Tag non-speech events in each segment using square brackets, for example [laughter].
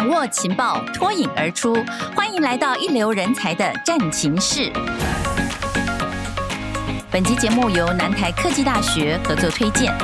掌握情报，脱颖而出。欢迎来到一流人才的战情室。本集节目由南台科技大学合作推荐。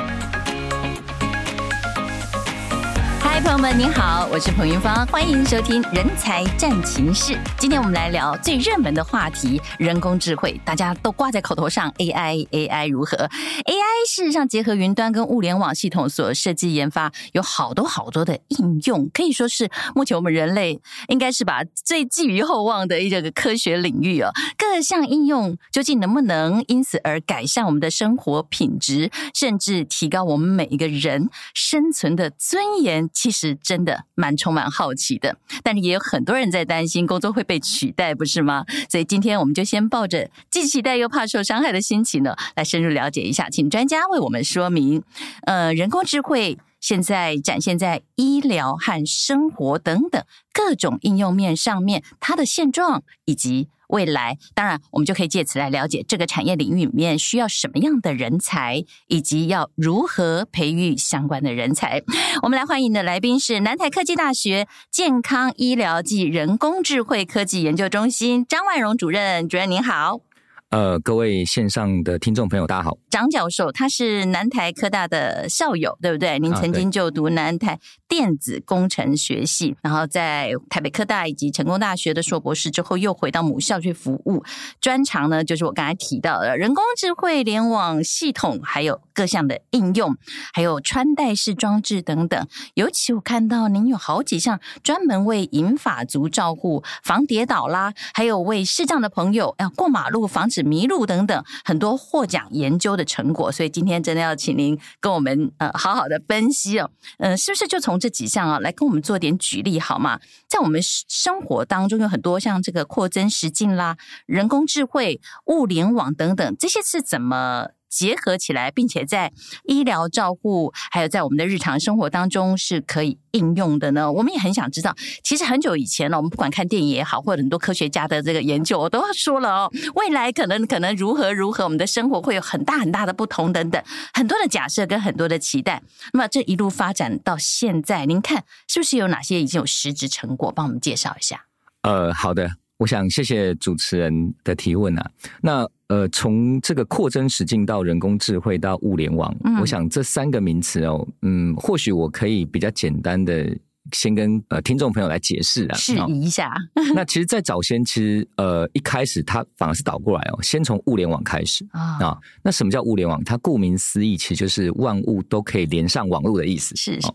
朋友们，您好，我是彭云芳，欢迎收听《人才战情室》。今天我们来聊最热门的话题——人工智慧，大家都挂在口头上，AI，AI 如何？AI 事实上结合云端跟物联网系统所设计研发，有好多好多的应用，可以说是目前我们人类应该是把最寄予厚望的一个科学领域哦。各项应用究竟能不能因此而改善我们的生活品质，甚至提高我们每一个人生存的尊严？其实是真的蛮充满好奇的，但是也有很多人在担心工作会被取代，不是吗？所以今天我们就先抱着既期待又怕受伤害的心情呢，来深入了解一下，请专家为我们说明。呃，人工智慧现在展现在医疗和生活等等各种应用面上面，它的现状以及。未来，当然，我们就可以借此来了解这个产业领域里面需要什么样的人才，以及要如何培育相关的人才。[laughs] 我们来欢迎的来宾是南台科技大学健康医疗暨人工智慧科技研究中心张万荣主任，主任您好。呃，各位线上的听众朋友，大家好。张教授他是南台科大的校友，对不对？您曾经就读南台电子工程学系，啊、然后在台北科大以及成功大学的硕博士之后，又回到母校去服务。专长呢，就是我刚才提到的人工智慧联网系统，还有各项的应用，还有穿戴式装置等等。尤其我看到您有好几项专门为银发族照护、防跌倒啦，还有为视障的朋友要过马路防止。是迷路等等很多获奖研究的成果，所以今天真的要请您跟我们呃好好的分析哦，嗯、呃，是不是就从这几项啊来跟我们做点举例好吗？在我们生活当中有很多像这个扩增实境啦、人工智慧、物联网等等，这些是怎么？结合起来，并且在医疗照护，还有在我们的日常生活当中是可以应用的呢。我们也很想知道，其实很久以前呢，我们不管看电影也好，或者很多科学家的这个研究，我都说了哦，[laughs] 未来可能可能如何如何，我们的生活会有很大很大的不同等等，很多的假设跟很多的期待。那么这一路发展到现在，您看是不是有哪些已经有实质成果？帮我们介绍一下。呃，好的。我想谢谢主持人的提问啊。那呃，从这个扩增实境到人工智慧到物联网，嗯，我想这三个名词哦，嗯，或许我可以比较简单的先跟呃听众朋友来解释啊，释疑一下。那其实，在早先，其实呃一开始它反而是倒过来哦，先从物联网开始啊，哦。那什么叫物联网？它顾名思义，其实就是万物都可以连上网络的意思。是，是，哦，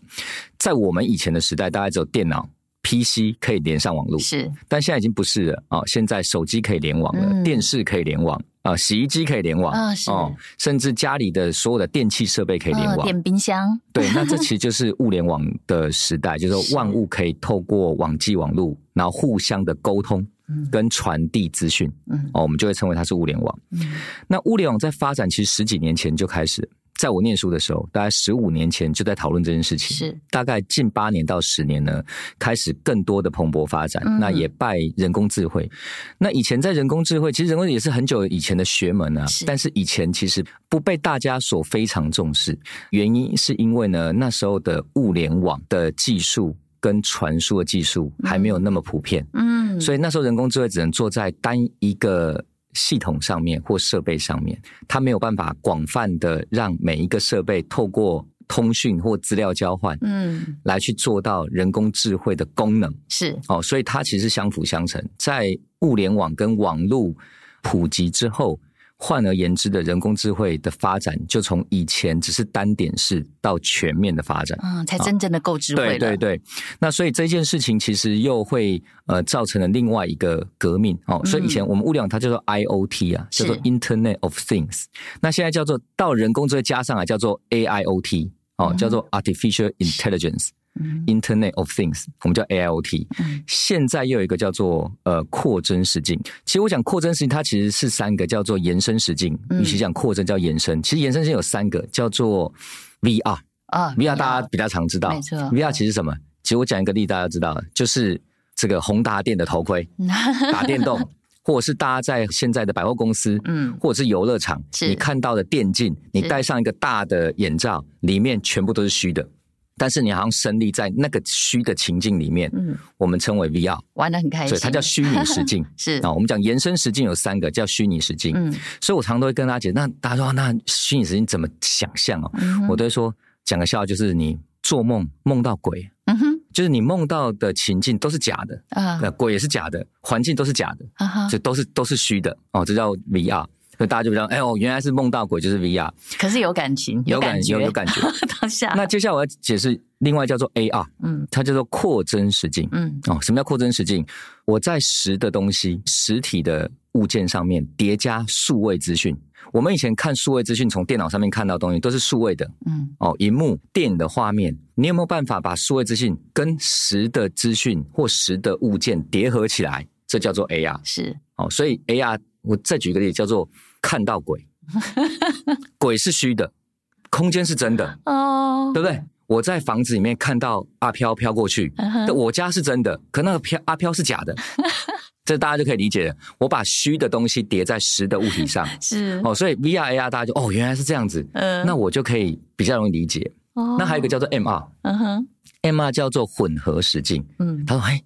在我们以前的时代，大概只有电脑。PC 可以连上网络，是，但现在已经不是了啊！现在手机可以联网了，嗯、电视可以联网啊，洗衣机可以联网哦，甚至家里的所有的电器设备可以联网，哦、电冰箱。对，那这其实 [laughs] 就是物联网的时代，就是说万物可以透过网际网络，然后互相的沟通跟传递资讯，嗯，哦，我们就会称为它是物联网。嗯，那物联网在发展其实十几年前就开始。在我念书的时候，大概十五年前就在讨论这件事情。是，大概近八年到十年呢，开始更多的蓬勃发展。嗯、那也拜人工智慧。那以前在人工智慧，其实人工也是很久以前的学门啊。是，但是以前其实不被大家所非常重视。原因是因为呢，那时候的物联网的技术跟传输的技术还没有那么普遍。嗯，所以那时候人工智慧只能做在单一个。系统上面或设备上面，它没有办法广泛的让每一个设备透过通讯或资料交换，嗯，来去做到人工智慧的功能。是哦，所以它其实相辅相成，在物联网跟网络普及之后。换而言之的人工智慧的发展，就从以前只是单点式到全面的发展，嗯，才真正的够智慧了。对对对，那所以这件事情其实又会呃造成了另外一个革命哦。所以以前我们物联网它叫做 IoT 啊，叫做 Internet of Things，那现在叫做到人工智慧加上来叫做 AIoT 哦，叫做 Artificial Intelligence。Internet of Things，我们叫 AIoT。现在又有一个叫做呃扩增实境。其实我讲扩增实境，它其实是三个叫做延伸实境。与其讲扩增叫延伸，其实延伸性有三个，叫做 VR 啊，VR 大家比较常知道。没错，VR 其实什么？其实我讲一个例，大家知道，就是这个宏达电的头盔，[laughs] 打电动，或者是大家在现在的百货公司，嗯，或者是游乐场，你看到的电竞，你戴上一个大的眼罩，里面全部都是虚的。但是你好像身历在那个虚的情境里面，嗯，我们称为 VR，玩的很开心，所以它叫虚拟实境。[laughs] 是。啊，我们讲延伸实境有三个，叫虚拟实境。嗯，所以我常常都会跟大家讲，那大家说那虚拟实境怎么想象哦？嗯、我都会说讲个笑话，就是你做梦梦到鬼，嗯哼，就是你梦到的情境都是假的。啊，那鬼也是假的，环境都是假的，啊哈，所以都是都是虚的。哦，这叫 VR。所以大家就比较哎呦，原来是梦到鬼就是 VR，可是有感情，有感觉，有有感觉。[laughs] 当下，那接下来我要解释另外叫做 AR，嗯，它叫做扩增实境，嗯，哦，什么叫扩增实境？我在实的东西、实体的物件上面叠加数位资讯。我们以前看数位资讯，从电脑上面看到的东西都是数位的，嗯，哦，荧幕、电影的画面，你有没有办法把数位资讯跟实的资讯或实的物件叠合起来？这叫做 AR，是，哦，所以 AR，我再举个例子，叫做。看到鬼，鬼是虚的，空间是真的，哦，oh. 对不对？我在房子里面看到阿飘飘过去，uh. 我家是真的，可那个飘阿飘是假的，[laughs] 这大家就可以理解了。我把虚的东西叠在实的物体上，[laughs] 是哦，所以 VR AR 大家就哦，原来是这样子，uh. 那我就可以比较容易理解。Oh. 那还有一个叫做 MR，嗯哼、uh，MR 叫做混合实境。嗯，uh. 他说，哎，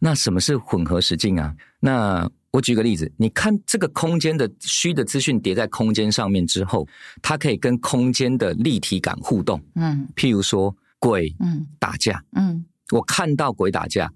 那什么是混合实境啊？那我举个例子，你看这个空间的虚的资讯叠在空间上面之后，它可以跟空间的立体感互动。嗯，譬如说鬼，嗯，打架，嗯，我看到鬼打架，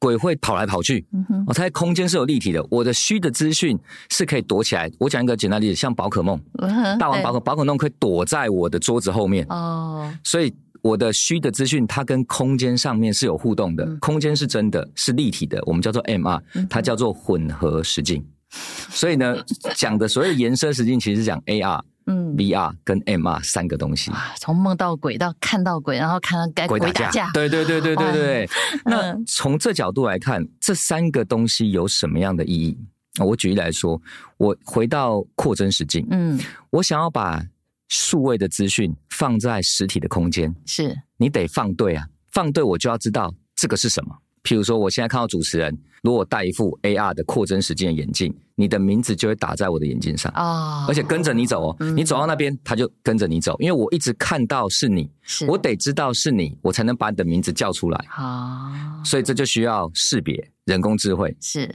鬼会跑来跑去，嗯哼，哦，它在空间是有立体的。我的虚的资讯是可以躲起来。我讲一个简单例子，像宝可梦，嗯，大王宝可宝可梦可以躲在我的桌子后面。哦，所以。我的虚的资讯，它跟空间上面是有互动的，嗯、空间是真的，是立体的，我们叫做 MR，它叫做混合实境。嗯、所以呢，讲的所谓的延伸实境，其实是讲 AR、嗯、VR 跟 MR 三个东西。从梦到鬼到看到鬼，然后看到该鬼打架，对对对对对对。哦、那从这角度来看，这三个东西有什么样的意义？我举例来说，我回到扩增实境，嗯，我想要把。数位的资讯放在实体的空间，是你得放对啊，放对我就要知道这个是什么。譬如说，我现在看到主持人，如果戴一副 AR 的扩增实境的眼镜，你的名字就会打在我的眼镜上啊，哦、而且跟着你走哦，嗯、你走到那边，他就跟着你走，因为我一直看到是你，是我得知道是你，我才能把你的名字叫出来啊，哦、所以这就需要识别人工智慧是。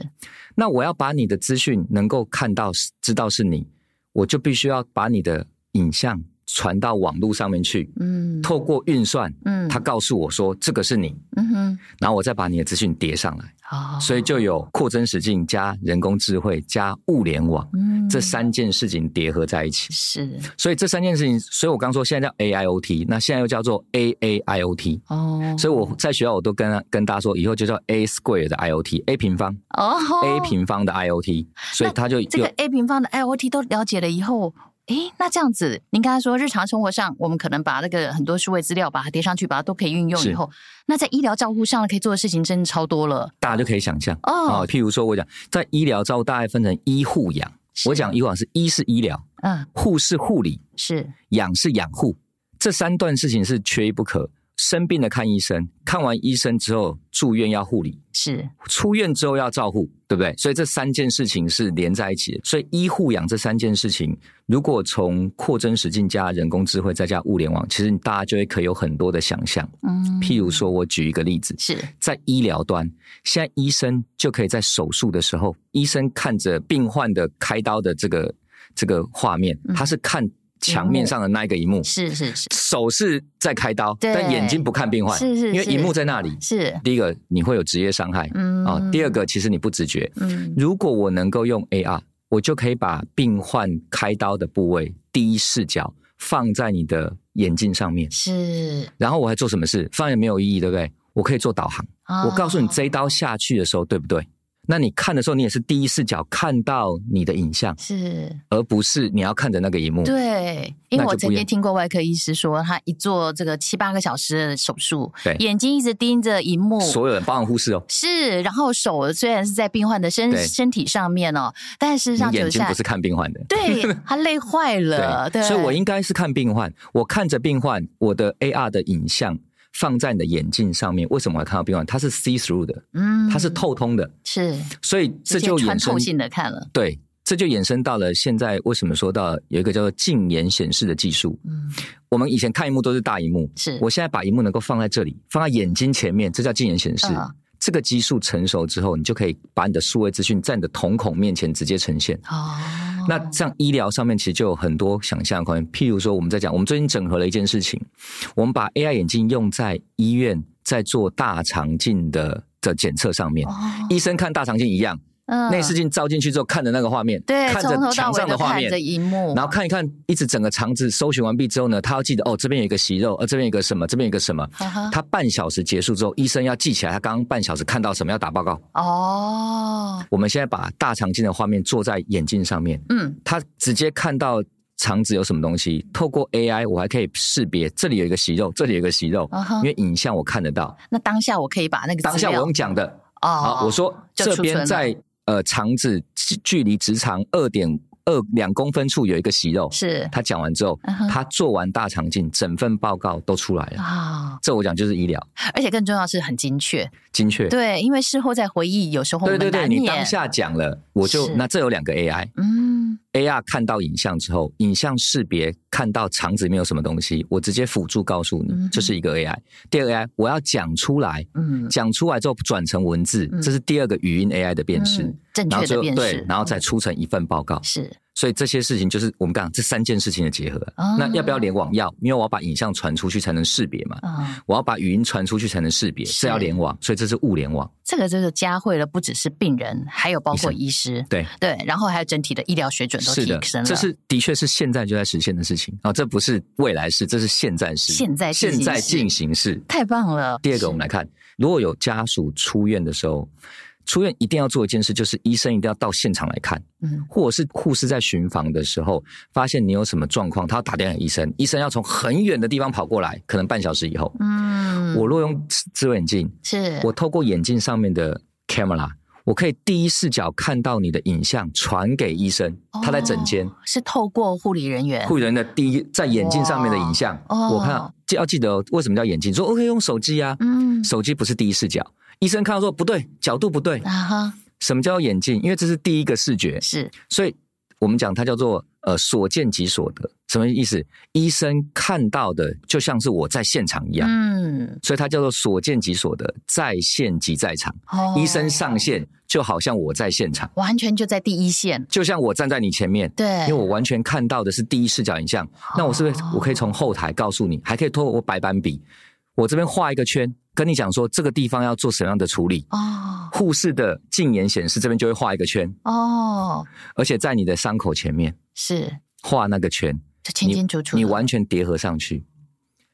那我要把你的资讯能够看到知道是你，我就必须要把你的。影像传到网络上面去，嗯，透过运算，嗯，他告诉我说这个是你，嗯哼，然后我再把你的资讯叠上来，哦，所以就有扩增实境加人工智慧加物联网，嗯，这三件事情叠合在一起，是，所以这三件事情，所以我刚说现在叫 AIoT，那现在又叫做 AAIoT，哦，所以我在学校我都跟跟大家说，以后就叫 A square 的 IoT，A 平方，哦，A 平方的 IoT，所以他就这个 A 平方的 IoT 都了解了以后。诶，那这样子，您刚才说日常生活上，我们可能把那个很多数位资料把它叠上去，把它都可以运用以后，那在医疗照护上可以做的事情真的超多了。大家就可以想象哦，譬如说我讲在医疗照护，大概分成医护养。我讲以往是医是医疗，嗯，护是护理，是养是养护，这三段事情是缺一不可。生病了看医生，看完医生之后住院要护理，是出院之后要照护，对不对？所以这三件事情是连在一起的。所以医护养这三件事情，如果从扩增实境加人工智慧再加物联网，其实大家就会可以有很多的想象。嗯，譬如说我举一个例子，是在医疗端，现在医生就可以在手术的时候，医生看着病患的开刀的这个这个画面，他是看。墙面上的那一个一幕是是是，手是在开刀，对但眼睛不看病患，是是是，因为荧幕在那里。是第一个，你会有职业伤害，嗯啊。第二个，其实你不自觉，嗯。如果我能够用 AR，我就可以把病患开刀的部位第一视角放在你的眼镜上面，是。然后我还做什么事？放也没有意义，对不对？我可以做导航，哦、我告诉你这一刀下去的时候，对不对？那你看的时候，你也是第一视角看到你的影像，是，而不是你要看着那个荧幕。对，因为我曾经听过外科医师说，他一做这个七八个小时的手术，对，眼睛一直盯着荧幕，所有人，包含护士哦，是，然后手虽然是在病患的身身体上面哦，但事实上眼睛不是看病患的，对，[laughs] 他累坏了，对，对。所以我应该是看病患，我看着病患，我的 AR 的影像。放在你的眼镜上面，为什么会看到病患？它是 see through 的，嗯，它是透通的，是，所以这就穿透性的看了，对，这就衍生到了现在为什么说到有一个叫做近眼显示的技术。嗯，我们以前看荧幕都是大荧幕，是我现在把荧幕能够放在这里，放在眼睛前面，这叫近眼显示。嗯这个技术成熟之后，你就可以把你的数位资讯在你的瞳孔面前直接呈现。哦，那像医疗上面其实就有很多想象空间。譬如说，我们在讲，我们最近整合了一件事情，我们把 AI 眼镜用在医院，在做大肠镜的的检测上面。哦，医生看大肠镜一样。内视镜照进去之后，看着那个画面，对，看着墙上的画面，然后看一看，一直整个肠子搜寻完毕之后呢，他要记得哦，这边有一个息肉，呃，这边有一个什么，这边有一个什么。他半小时结束之后，医生要记起来，他刚刚半小时看到什么，要打报告。哦，我们现在把大肠镜的画面做在眼镜上面，嗯，他直接看到肠子有什么东西，透过 AI，我还可以识别这里有一个息肉，这里有一个息肉，因为影像我看得到。那当下我可以把那个当下我用讲的哦，好，我说这边在。呃，肠子距离直肠二点二两公分处有一个息肉，是。他讲完之后，uh. 他做完大肠镜，整份报告都出来了啊。Oh. 这我讲就是医疗，而且更重要是很精确，精确。对，因为事后再回忆，有时候对对对，你当下讲了，我就那这有两个 AI，嗯。AR 看到影像之后，影像识别看到肠子里面有什么东西，我直接辅助告诉你，这是一个 AI。第二个 AI，我要讲出来，嗯，讲出来之后转成文字，这是第二个语音 AI 的辨识，正确的辨识，对，然后再出成一份报告，是。所以这些事情就是我们刚刚这三件事情的结合。哦、那要不要联网？要，因为我要把影像传出去才能识别嘛。哦、我要把语音传出去才能识别，是要联网。所以这是物联网。这个就是加惠了，不只是病人，还有包括医师。对对，然后还有整体的医疗水准都提升了。这是的确是现在就在实现的事情啊、哦！这不是未来式，这是现在式。现在现在进行式，太棒了。第二个，我们来看，如果有家属出院的时候。出院一定要做一件事，就是医生一定要到现场来看，嗯，或者是护士在巡房的时候，发现你有什么状况，他要打电话给医生，医生要从很远的地方跑过来，可能半小时以后，嗯，我若用智慧眼镜，是。我透过眼镜上面的 camera，我可以第一视角看到你的影像，传给医生，他在诊间，哦，是透过护理人员，护理人的第一在眼镜上面的影像，哦，我看要记得为什么叫眼镜，说 OK 用手机啊，嗯，手机不是第一视角。医生看到说不对，角度不对啊哈。Uh. 什么叫眼镜？因为这是第一个视觉，是，所以我们讲它叫做呃所见即所得。什么意思？医生看到的就像是我在现场一样，嗯，所以它叫做所见即所得，在线即在场。哦，医生上线就好像我在现场，完全就在第一线，就像我站在你前面，对，因为我完全看到的是第一视角影像。哦，那我是不是我可以从后台告诉你，还可以透过我白板笔，我这边画一个圈。跟你讲说这个地方要做什么样的处理哦，护士的近眼显示这边就会画一个圈。哦，而且在你的伤口前面。是。画那个圈，就清清楚楚，你完全叠合上去，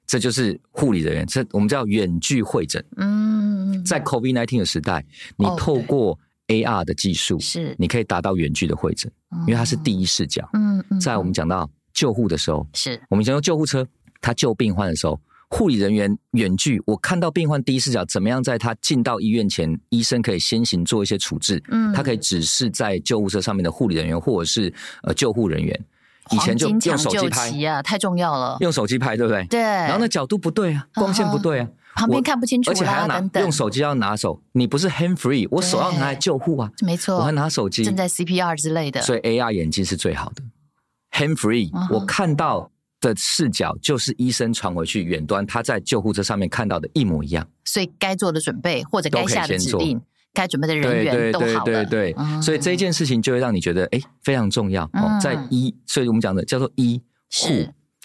这就是护理人员，这我们叫远距会诊。嗯，在 COVID-19 的时代，你透过 AR 的技术是，你可以达到远距的会诊，因为它是第一视角。嗯嗯，在我们讲到救护的时候，是。我们讲到救护车，他救病患的时候。护理人员远距，我看到病患第一视角，怎么样在他进到医院前，医生可以先行做一些处置。嗯，他可以指示在救护车上面的护理人员或者是呃救护人员，以前就用手机拍啊，太重要了。用手机拍，对不对？对。然后那角度不对啊，光线不对啊，旁边看不清楚，而且还要拿用手机要拿手，你不是 hand free，我手要拿来救护啊，没错，我还拿手机正在 CPR 之类的，所以 AR 眼镜是最好的 hand free，我看到。的视角就是医生传回去远端，他在救护车上面看到的一模一样。所以该做的准备或者该下的指令，该准备的人员都好了。对对对对，嗯、所以这一件事情就会让你觉得哎非常重要哦。在医，所以我们讲的叫做医护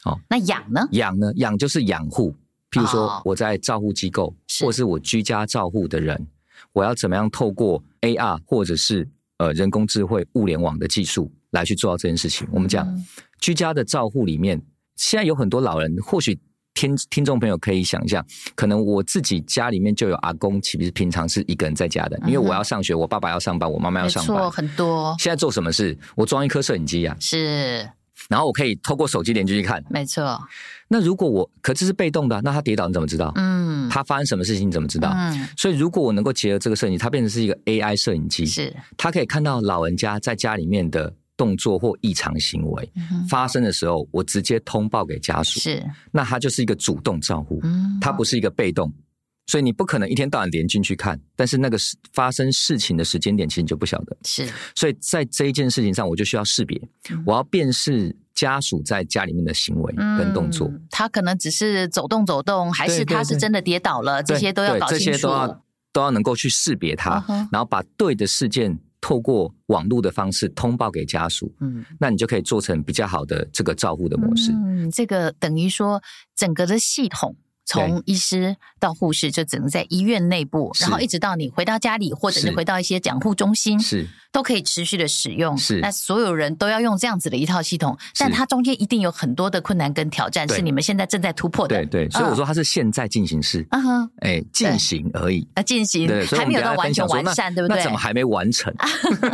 哦。那养呢？养呢？养就是养护。譬如说我在照护机构，哦、或是我居家照护的人，我要怎么样透过 AR 或者是呃人工智慧物联网的技术来去做到这件事情？我们讲、嗯、居家的照护里面。现在有很多老人，或许听听众朋友可以想象，可能我自己家里面就有阿公，其实平常是一个人在家的，因为我要上学，我爸爸要上班，我妈妈要上班，没错，很多。现在做什么事？我装一颗摄影机啊，是，然后我可以透过手机连进去看，没错。那如果我，可这是被动的，那他跌倒你怎么知道？嗯，他发生什么事情你怎么知道？嗯，所以如果我能够结合这个摄影机，它变成是一个 AI 摄影机，是，它可以看到老人家在家里面的。动作或异常行为发生的时候，我直接通报给家属。是，那他就是一个主动照护，他不是一个被动。所以你不可能一天到晚连进去看，但是那个事发生事情的时间点其实你就不晓得。是，所以在这一件事情上，我就需要识别，嗯、我要辨识家属在家里面的行为跟动作。嗯、他可能只是走动走动，还是他是真的跌倒了？对对对，这些都要搞清楚，这些都要都要能够去识别他，然后把对的事件透过网络的方式通报给家属。嗯，那你就可以做成比较好的这个照护的模式。嗯，这个等于说整个的系统。从医师到护士，就只能在医院内部，然后一直到你回到家里，或者是回到一些养护中心，是都可以持续的使用。是，那所有人都要用这样子的一套系统，但它中间一定有很多的困难跟挑战，是你们现在正在突破的。对对，所以我说它是现在进行式，嗯哼，哎，进行而已啊，进行，对，还没有到完全完善，对不对？那怎么还没完成？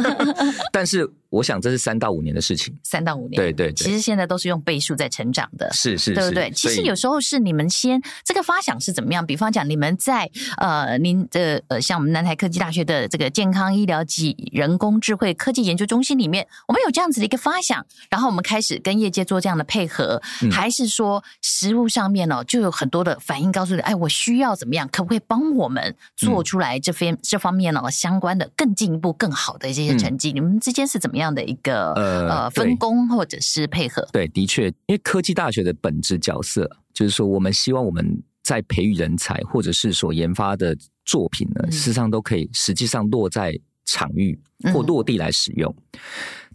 [laughs] 但是。我想这是三到五年的事情，三到五年，对对对，其实现在都是用倍数在成长的，是是，对不对？其实有时候是你们先这个发想是怎么样？比方讲，你们在呃，您的呃，像我们南台科技大学的这个健康医疗及人工智慧科技研究中心里面，我们有这样子的一个发想，然后我们开始跟业界做这样的配合，还是说实物上面呢，就有很多的反应告诉你，哎，我需要怎么样？可不可以帮我们做出来这方这方面呢相关的更进一步更好的这些成绩？你们之间是怎么样？这样的一个呃分工或者是配合，对，的确，因为科技大学的本质角色就是说，我们希望我们在培育人才或者是所研发的作品呢，嗯、事实上都可以实际上落在场域或落地来使用。嗯、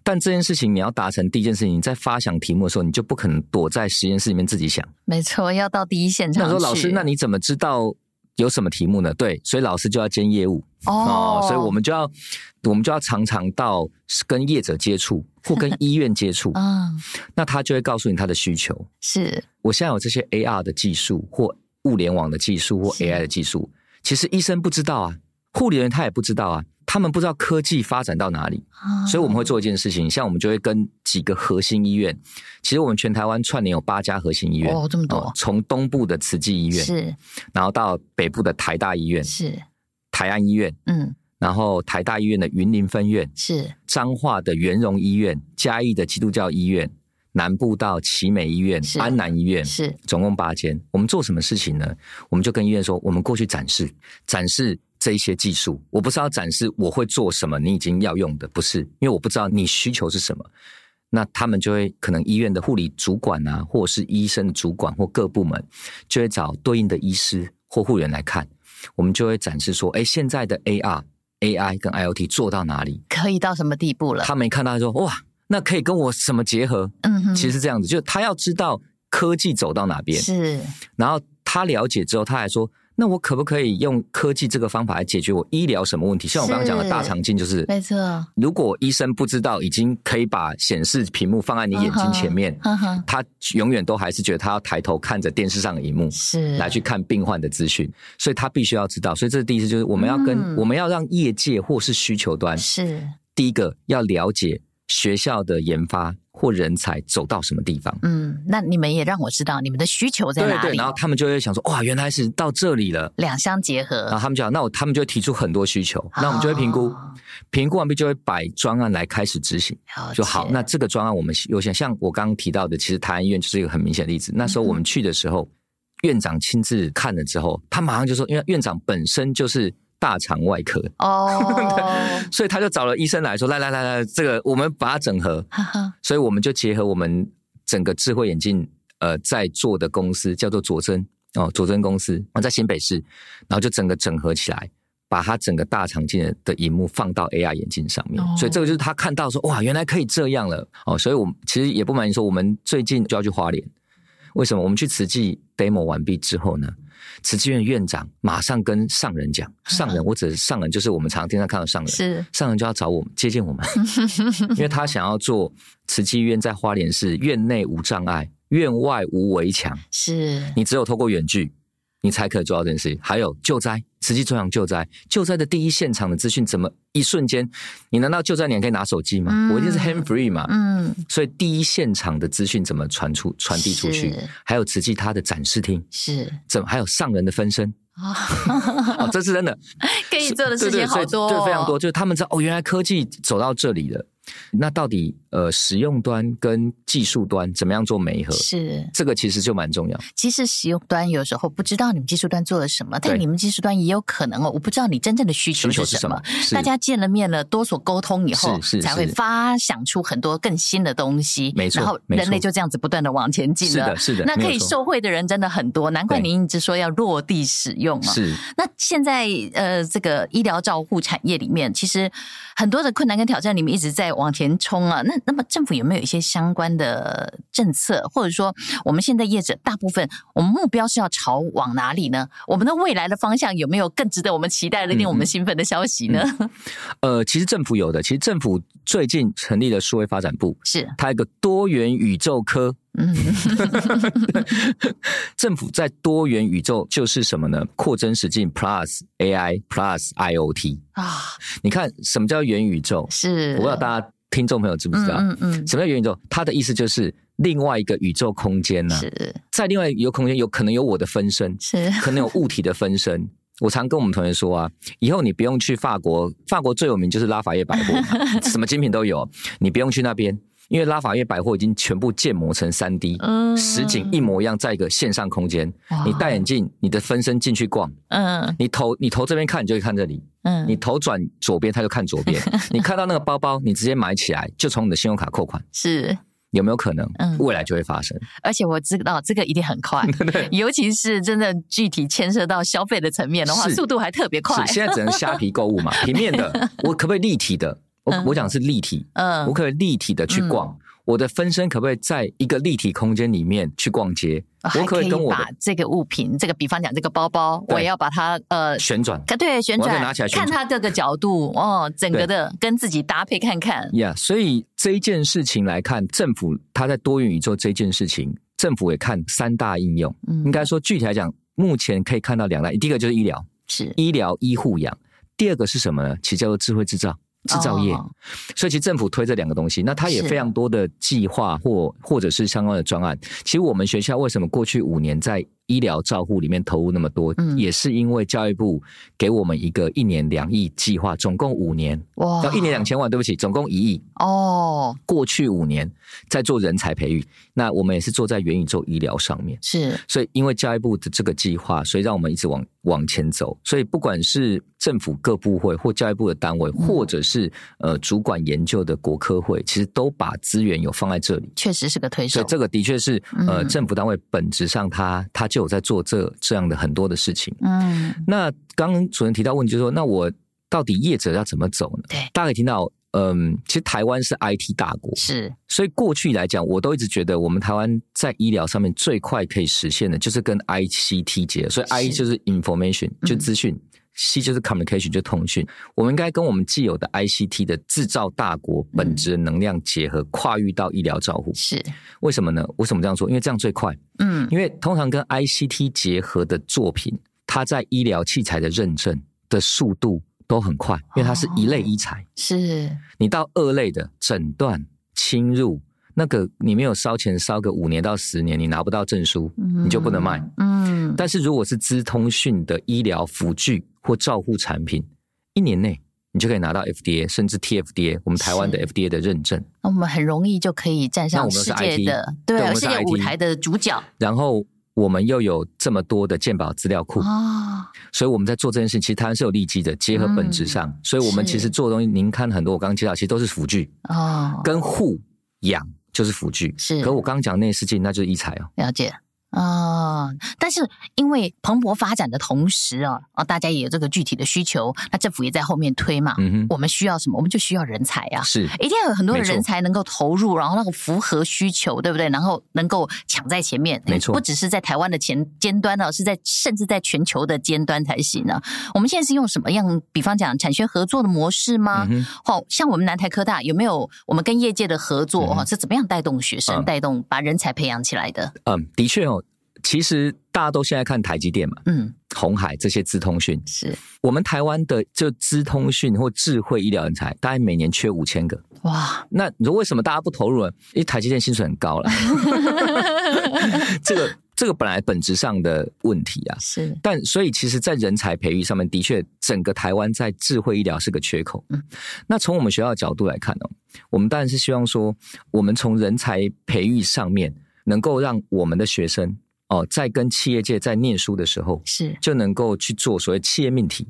但这件事情你要达成，第一件事情，你在发想题目的时候，你就不可能躲在实验室里面自己想。没错，要到第一现场。那说老师，那你怎么知道？有什么题目呢？对，所以老师就要兼业务哦，所以我们就要，我们就要常常到跟业者接触或跟医院接触啊，[laughs] 嗯、那他就会告诉你他的需求。是，我现在有这些 AR 的技术或物联网的技术或 AI 的技术，其实医生不知道啊。护理人他也不知道啊，他们不知道科技发展到哪里，哦、所以我们会做一件事情，像我们就会跟几个核心医院，其实我们全台湾串联有八家核心医院哦，这么多，从东部的慈济医院是，然后到北部的台大医院是，台安医院嗯，然后台大医院的云林分院是，彰化的圆融医院，嘉义的基督教医院，南部到奇美医院、安南医院是，总共八间。我们做什么事情呢？我们就跟医院说，我们过去展示展示。这一些技术，我不是要展示我会做什么，你已经要用的不是，因为我不知道你需求是什么，那他们就会可能医院的护理主管啊，或者是医生的主管或各部门，就会找对应的医师或护员来看，我们就会展示说，哎，现在的 AR、AI 跟 IoT 做到哪里，可以到什么地步了？他没看到说，哇，那可以跟我什么结合？嗯哼，其实是这样子，就他要知道科技走到哪边是，然后他了解之后，他还说。那我可不可以用科技这个方法来解决我医疗什么问题？像我刚刚讲的大肠镜，就是没错。如果医生不知道，已经可以把显示屏幕放在你眼睛前面，他永远都还是觉得他要抬头看着电视上的荧幕，是来去看病患的资讯，所以他必须要知道。所以这是第一次，就是我们要跟我们要让业界或是需求端是第一个要了解学校的研发。或人才走到什么地方？嗯，那你们也让我知道你们的需求在哪里。对对，然后他们就会想说，哇，原来是到这里了，两相结合。然后他们就讲，那我他们就会提出很多需求，那我们就会评估，评估完毕就会摆专案来开始执行。就好，那这个专案我们优先，像我刚刚提到的，其实台安医院就是一个很明显的例子。那时候我们去的时候，院长亲自看了之后，他马上就说，因为院长本身就是。大肠外科哦，[laughs] 所以他就找了医生来说：“来来来来，这个我们把它整合。[laughs] ”所以我们就结合我们整个智慧眼镜呃在做的公司叫做佐臻哦，佐臻公司，在新北市，然后就整个整合起来，把它整个大肠镜的荧幕放到 AR 眼镜上面。哦、所以这个就是他看到说：“哇，原来可以这样了哦！”所以我们其实也不瞒你说，我们最近就要去花莲。为什么？我们去慈济 demo 完毕之后呢？慈济院院长马上跟上人讲，上人，我指的是上人，就是我们常常经常看到上人，是。上人就要找我们接见我们，[laughs] 因为他想要做慈济院在花莲市院内无障碍，院外无围墙，是。你只有透过远距。你才可以做到这件事情。还有救灾，慈济中央救灾，救灾的第一现场的资讯怎么一瞬间？你难道救灾你还可以拿手机吗？嗯、我一定是 hand free 嘛。嗯，所以第一现场的资讯怎么传出、传递出去？还有慈济它的展示厅是怎么？还有上人的分身啊、哦 [laughs] 哦，这是真的，[laughs] 可以做的事情好多、哦，对，非常多。就是他们知道哦，原来科技走到这里了。那到底呃使用端跟技术端怎么样做媒合？是这个其实就蛮重要。其实使用端有时候不知道你们技术端做了什么，但你们技术端也有可能哦，我不知道你真正的需求是什么。什么大家见了面了，多所沟通以后，才会发想出很多更新的东西。没错，然后人类就这样子不断的往前进了。是的，是的。那可以受惠的人真的很多，难怪您一直说要落地使用嘛。是。那现在呃，这个医疗照护产业里面，其实很多的困难跟挑战，你们一直在往前冲啊。那那么政府有没有一些相关的政策，或者说我们现在业者大部分，我们目标是要朝往哪里呢？我们的未来的方向有没有更值得我们期待的、令我们兴奋的消息呢？嗯嗯、呃，其实政府有的，其实政府最近成立了数位发展部，是它一个多元宇宙科。嗯，[laughs] 政府在多元宇宙就是什么呢？扩增实境 Plus AI Plus IoT 啊！你看什么叫元宇宙？是，我不知道大家听众朋友知不知道？嗯嗯，嗯，什么叫元宇宙？它的意思就是另外一个宇宙空间呢、啊？是，在另外一个空间有可能有我的分身，是，可能有物体的分身。我常跟我们同学说啊，以后你不用去法国，法国最有名就是拉法叶百货，什么精品都有，你不用去那边。因为拉法叶百货已经全部建模成三 D，嗯，实景一模一样，在一个线上空间。你戴眼镜，你的分身进去逛，嗯，你头你头这边看，你就会看这里，嗯，你头转左边，他就看左边。[laughs] 你看到那个包包，你直接买起来，就从你的信用卡扣款。是有没有可能？嗯，未来就会发生。而且我知道这个一定很快，[laughs] 对，尤其是真的具体牵涉到消费的层面的话，速度还特别快。现在只能虾皮购物嘛，[laughs] 平面的，我可不可以立体的？我我讲是立体，嗯，我可以立体的去逛，嗯、我的分身可不可以在一个立体空间里面去逛街？我可以跟我把这个物品，这个比方讲这个包包，我要把它呃旋转，对，旋转，拿起来，看它各个角度哦，整个的跟自己搭配看看。呀，yeah, 所以这一件事情来看，政府它在多元宇宙这件事情，政府也看三大应用。嗯，应该说具体来讲，目前可以看到两大，第一个就是医疗，是医疗医护养，第二个是什么呢？其实叫做智慧制造。制造业，所以其实政府推这两个东西，那它也非常多的计划或或者是相关的专案。其实我们学校为什么过去五年在医疗照护里面投入那么多，嗯，也是因为教育部给我们一个一年两亿计划，总共五年，哇，要一年两千万，对不起，总共一亿哦。过去五年在做人才培育，那我们也是做在元宇宙医疗上面，是。所以因为教育部的这个计划，所以让我们一直往往前走。所以不管是政府各部会或教育部的单位，或者是呃主管研究的国科会，其实都把资源有放在这里，确实是个推手。所以这个的确是呃政府单位本质上它它。就有在做这这样的很多的事情。嗯，那刚刚主任提到问题，就是说，那我到底业者要怎么走呢？对，大家可以听到，嗯，其实台湾是 IT 大国，是，所以过去来讲，我都一直觉得，我们台湾在医疗上面最快可以实现的，就是跟 ICT 结合，所以 I 就是 information，就资讯。嗯 C 就是 communication，就通讯。我们应该跟我们既有的 ICT 的制造大国本质的能量结合，跨域到医疗照护。是为什么呢？为什么这样说？因为这样最快。嗯，因为通常跟 ICT 结合的作品，它在医疗器材的认证的速度都很快，因为它是一类医材。哦、是你到二类的诊断侵入，那个你没有烧钱烧个五年到十年，你拿不到证书，你就不能卖。嗯，但是如果是资通讯的医疗辅具。或照护产品，一年内你就可以拿到 FDA 甚至 TFDA，我们台湾的 FDA 的认证。那我们很容易就可以站上世界的对，对世界舞台的主角。然后我们又有这么多的鉴宝资料库啊，所以我们在做这件事，其实台湾是有利基的，结合本质上，嗯，所以我们其实做的东西，您看很多我刚刚介绍，其实都是辅具哦，跟护养就是辅具。是，可我刚刚讲那些事情，那就是医材哦。了解。啊、哦，但是因为蓬勃发展的同时啊，啊，大家也有这个具体的需求，那政府也在后面推嘛。嗯哼，我们需要什么？我们就需要人才啊，是，一定要有很多的人才能够投入，然后那个符合需求，对不对？然后能够抢在前面，没错，不只是在台湾的前尖端呢，是在甚至在全球的尖端才行呢。我们现在是用什么样？比方讲产学合作的模式吗？嗯、好像我们南台科大有没有我们跟业界的合作？哦、嗯，是怎么样带动学生、嗯、带动把人才培养起来的？嗯，的确哦。其实大家都现在看台积电嘛，嗯，鸿海这些资通讯，是我们台湾的就资通讯或智慧医疗人才，大概每年缺五千个。哇，那你说为什么大家不投入呢？因为台积电薪水很高了，[laughs] 这个这个本来本质上的问题啊，是。但所以其实，在人才培育上面，的确，整个台湾在智慧医疗是个缺口。嗯，那从我们学校的角度来看哦，我们当然是希望说，我们从人才培育上面，能够让我们的学生哦，在跟企业界在念书的时候，是就能够去做所谓企业命题。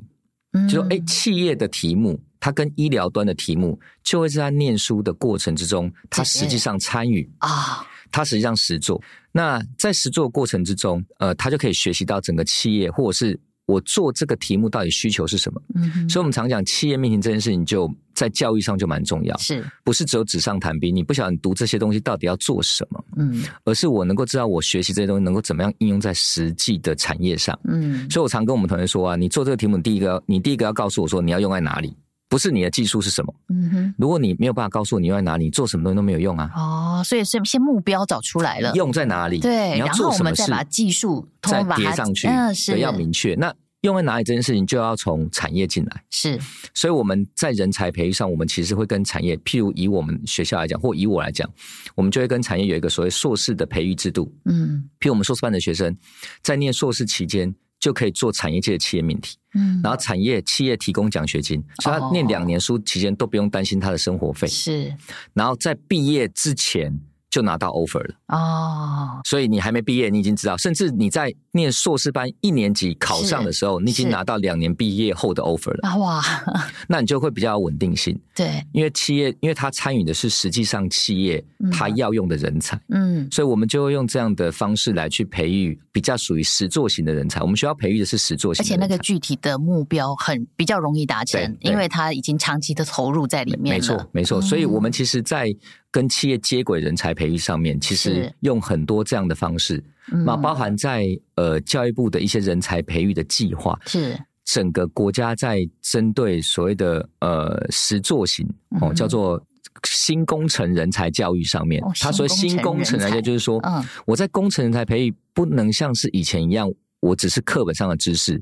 嗯，就说哎，企业的题目，它跟医疗端的题目，就会在他念书的过程之中，他实际上参与啊。他实际上实做，那在实做过程之中，呃，他就可以学习到整个企业，或者是我做这个题目到底需求是什么。嗯，所以我们常讲企业命题这件事情，就在教育上就蛮重要，是不是只有纸上谈兵？你不晓得你读这些东西到底要做什么？嗯，而是我能够知道我学习这些东西能够怎么样应用在实际的产业上。嗯，所以我常跟我们同学说啊，你做这个题目，第一个你第一个要告诉我说你要用在哪里。不是你的技术是什么？嗯哼，如果你没有办法告诉我你用在哪里，你做什么东西都没有用啊。哦，所以是先目标找出来了，用在哪里？对，你要做什么事，然后我们再把技术再叠上去。嗯，是要明确。那用在哪里这件事情，就要从产业进来。是，所以我们在人才培育上，我们其实会跟产业，譬如以我们学校来讲，或以我来讲，我们就会跟产业有一个所谓硕士的培育制度。嗯，譬如我们硕士班的学生在念硕士期间。就可以做产业界的企业命题，嗯，然后产业企业提供奖学金，所以他念两年书期间都不用担心他的生活费，是，然后在毕业之前。就拿到 offer 了哦，所以你还没毕业，你已经知道，甚至你在念硕士班一年级考上的时候，你已经拿到两年毕业后的 offer 了。哇，[laughs] 那你就会比较有稳定性，对，因为企业，因为他参与的是实际上企业他要用的人才，嗯，所以我们就会用这样的方式来去培育比较属于实作型的人才。我们需要培育的是实作型，而且那个具体的目标很比较容易达成，因为他已经长期的投入在里面了，没错，没错。所以我们其实，在跟企业接轨人才培育上面，其实用很多这样的方式，那包含在呃教育部的一些人才培育的计划，是。整个国家在针对所谓的呃实作型哦，叫做新工程人才教育上面，他说新工程人才就是说，嗯。我在工程人才培育不能像是以前一样，我只是课本上的知识，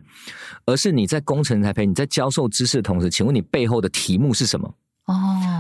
而是你在工程人才培育，你在教授知识的同时，请问你背后的题目是什么？哦，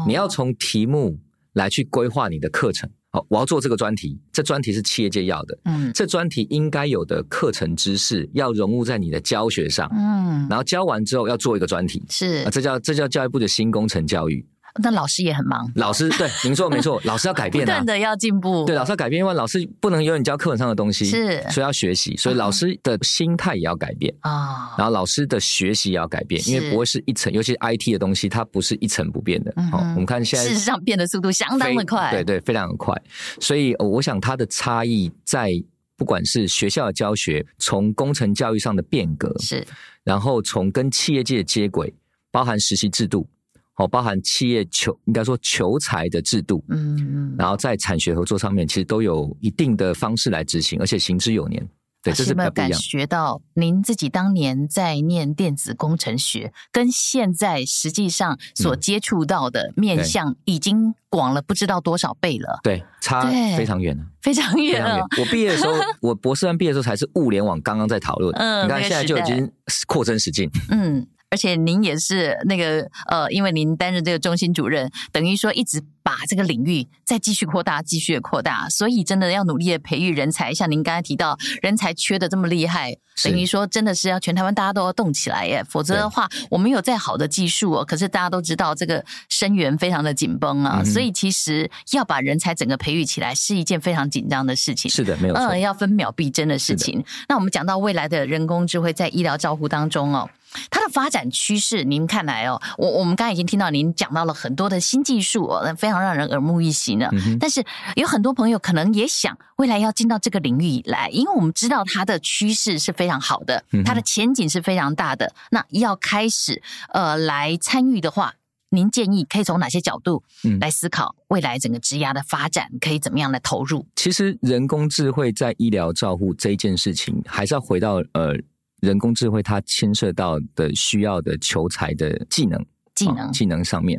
你要从题目。来去规划你的课程，好，我要做这个专题，这专题是企业界要的，嗯，这专题应该有的课程知识要融入在你的教学上，嗯，然后教完之后要做一个专题，是，啊，这叫这叫教育部的新工程教育。那老师也很忙，老师对您说没错，老师要改变，[laughs] 不断的要进步，对，老师要改变，因为老师不能永远教课本上的东西，是，所以要学习，所以老师的心态也要改变啊，然后老师的学习也要改变，因为不会是一成，尤其 IT 的东西，它不是一成不变的。好，我们看现在，事实上变的速度相当的快，对对，非常的快，所以我想它的差异在不管是学校的教学，从工程教育上的变革是，然后从跟企业界的接轨，包含实习制度。好，包含企业求应该说求才的制度，嗯嗯，然后在产学合作上面，其实都有一定的方式来执行，而且行之有年。对，这是不一样。有没有感觉到您自己当年在念电子工程学，跟现在实际上所接触到的面向已经广了不知道多少倍了？对，差非常远了，非常远了。我毕业的时候，[laughs] 我博士班毕业的时候才是物联网刚刚在讨论，嗯，你看现在就已经扩增实境，嗯。[laughs] 而且您也是那个呃，因为您担任这个中心主任，等于说一直把这个领域再继续扩大，继续扩大，所以真的要努力的培育人才。像您刚才提到，人才缺的这么厉害，等于说真的是要全台湾大家都要动起来耶，否则的话，我们有再好的技术哦，可是大家都知道这个生源非常的紧绷啊，所以其实要把人才整个培育起来是一件非常紧张的事情。是的，没有错，嗯，要分秒必争的事情。那我们讲到未来的人工智慧在医疗照护当中哦。它的发展趋势，您看来哦，我我们刚才已经听到您讲到了很多的新技术哦，非常让人耳目一新呢。嗯、但是有很多朋友可能也想未来要进到这个领域来，因为我们知道它的趋势是非常好的，它的前景是非常大的。嗯、那要开始呃来参与的话，您建议可以从哪些角度来思考未来整个职涯的发展可以怎么样来投入？其实人工智慧在医疗照护这一件事情，还是要回到呃。人工智慧它牵涉到的需要的求才的技能，技能、哦、技能上面，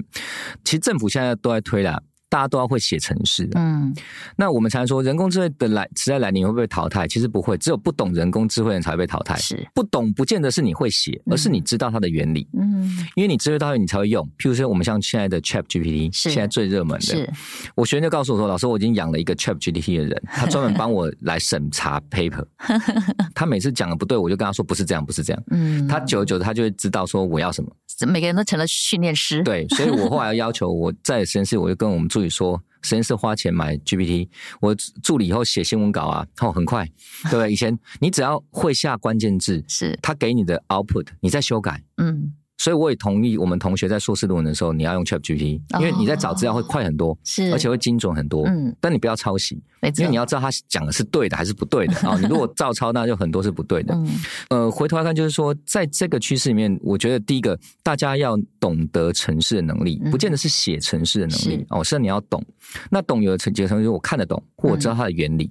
其实政府现在都在推啦。大家都要会写程式。嗯，那我们常说人工智慧的来时代来临会不会淘汰？其实不会，只有不懂人工智慧的人才会被淘汰。是不懂，不见得是你会写，而是你知道它的原理。嗯，因为你知道它，你才会用。譬如说，我们像现在的 Chat GPT，现在最热门的。是我学生就告诉我说：“老师，我已经养了一个 Chat GPT 的人，[laughs] 他专门帮我来审查 paper。[laughs] 他每次讲的不对，我就跟他说不是这样，不是这样。嗯，他久而久之，他就会知道说我要什么。每个人都成了训练师。对，所以我后来要要求我在实验室，我就跟我们助理说，实验室花钱买 GPT，我助理以后写新闻稿啊，哦，很快，[laughs] 对不对？以前你只要会下关键字，是他给你的 output，你再修改，嗯。所以我也同意，我们同学在硕士论文的时候，你要用 ChatGPT，因为你在找资料会快很多，是，而且会精准很多。嗯，但你不要抄袭，因为你要知道他讲的是对的还是不对的啊。[laughs] 你如果照抄，那就很多是不对的。嗯，呃，回头来看，就是说，在这个趋势里面，我觉得第一个，大家要懂得城市的能力，不见得是写城市的能力哦，是你要懂。那懂有的程几个程序，我看得懂，或我知道它的原理。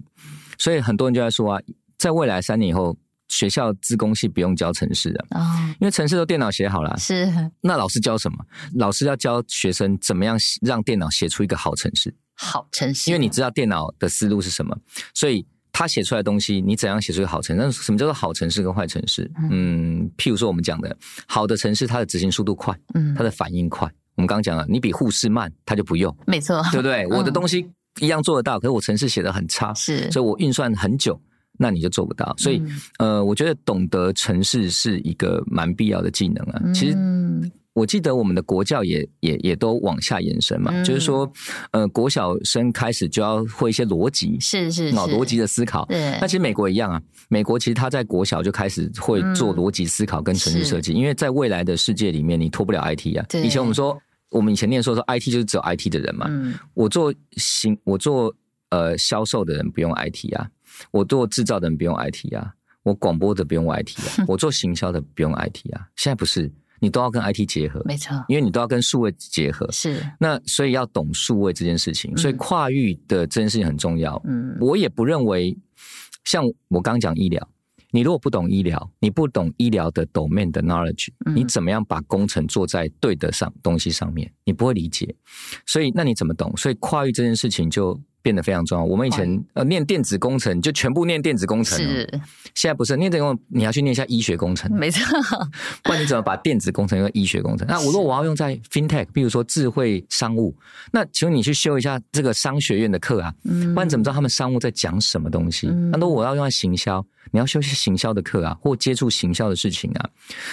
所以很多人就在说啊，在未来三年以后。学校资工系不用教程式的，因为程式都电脑写好了。是，那老师教什么？老师要教学生怎么样让电脑写出一个好程式。好程式，因为你知道电脑的思路是什么，所以他写出来的东西，你怎样写出一个好城市？那什么叫做好城市跟坏城市？嗯，譬如说我们讲的，好的城市，它的执行速度快，嗯，它的反应快。我们刚刚讲了，你比护士慢，他就不用，没错，对不对？我的东西一样做得到，可是我城市写的很差，是，所以我运算很久。那你就做不到，所以，嗯、呃，我觉得懂得城市是一个蛮必要的技能啊。嗯、其实，我记得我们的国教也也也都往下延伸嘛，嗯、就是说，呃，国小生开始就要会一些逻辑，是是脑逻辑的思考。对，那其实美国一样啊，美国其实他在国小就开始会做逻辑思考跟城市设计，嗯、因为在未来的世界里面，你脱不了 IT 啊。以前我们说，我们以前念书说 IT 就是只有 IT 的人嘛。嗯，我做行，我做呃销售的人不用 IT 啊。我做制造的人不用 IT 啊，我广播的不用 IT 啊，我做行销的不用 IT 啊。现在不是，你都要跟 IT 结合，没错，因为你都要跟数位结合。是，那所以要懂数位这件事情，所以跨域的这件事情很重要。嗯，我也不认为，像我刚讲医疗，你如果不懂医疗，你不懂医疗的 domain 的 knowledge，你怎么样把工程做在对的上东西上面，你不会理解。所以那你怎么懂？所以跨域这件事情就。变得非常重要。我们以前呃念电子工程，就全部念电子工程。是，现在不是念这个，你要去念一下医学工程。没错，不然你怎么把电子工程用医学工程？那我如果我要用在 FinTech，比如说智慧商务，那请问你去修一下这个商学院的课啊？嗯，不然怎么知道他们商务在讲什么东西？那如果我要用在行销，你要修些行销的课啊，或接触行销的事情啊。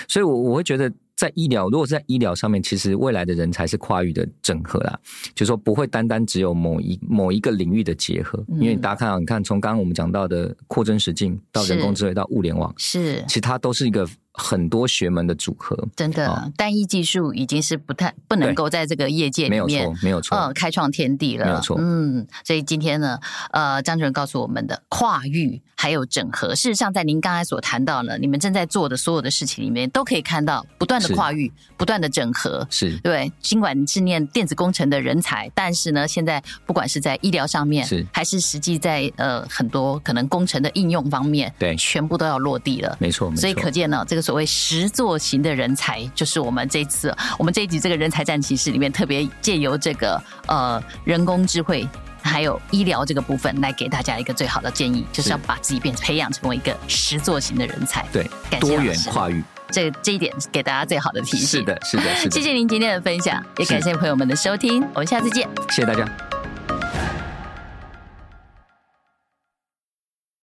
所以，我我会觉得。在医疗，如果是在医疗上面，其实未来的人才是跨域的整合啦，就是说不会单单只有某一某一个领域的结合，嗯、因为大家看到，你看从刚刚我们讲到的扩增实境到人工智慧到物联网，是，其实它都是一个。很多学门的组合，真的、哦、单一技术已经是不太不能够在这个业界里面没有错，没有错，嗯，开创天地了，没有错，嗯，所以今天呢，呃，张主任告诉我们的跨域还有整合，事实上在您刚才所谈到呢，你们正在做的所有的事情里面，都可以看到不断的跨域，不断的整合，是。对。尽管你是念电子工程的人才，但是呢，现在不管是在医疗上面，是。还是实际在呃很多可能工程的应用方面，对，全部都要落地了，没错，没错。所以可见呢，这个。所谓实作型的人才，就是我们这一次我们这一集这个人才战骑士里面特别借由这个呃人工智慧还有医疗这个部分来给大家一个最好的建议，就是要把自己变成培养成为一个实作型的人才。对，多元跨域，这这一点给大家最好的提示。是的，是的，是的。谢谢您今天的分享，也感谢朋友们的收听，我们下次见。谢谢大家。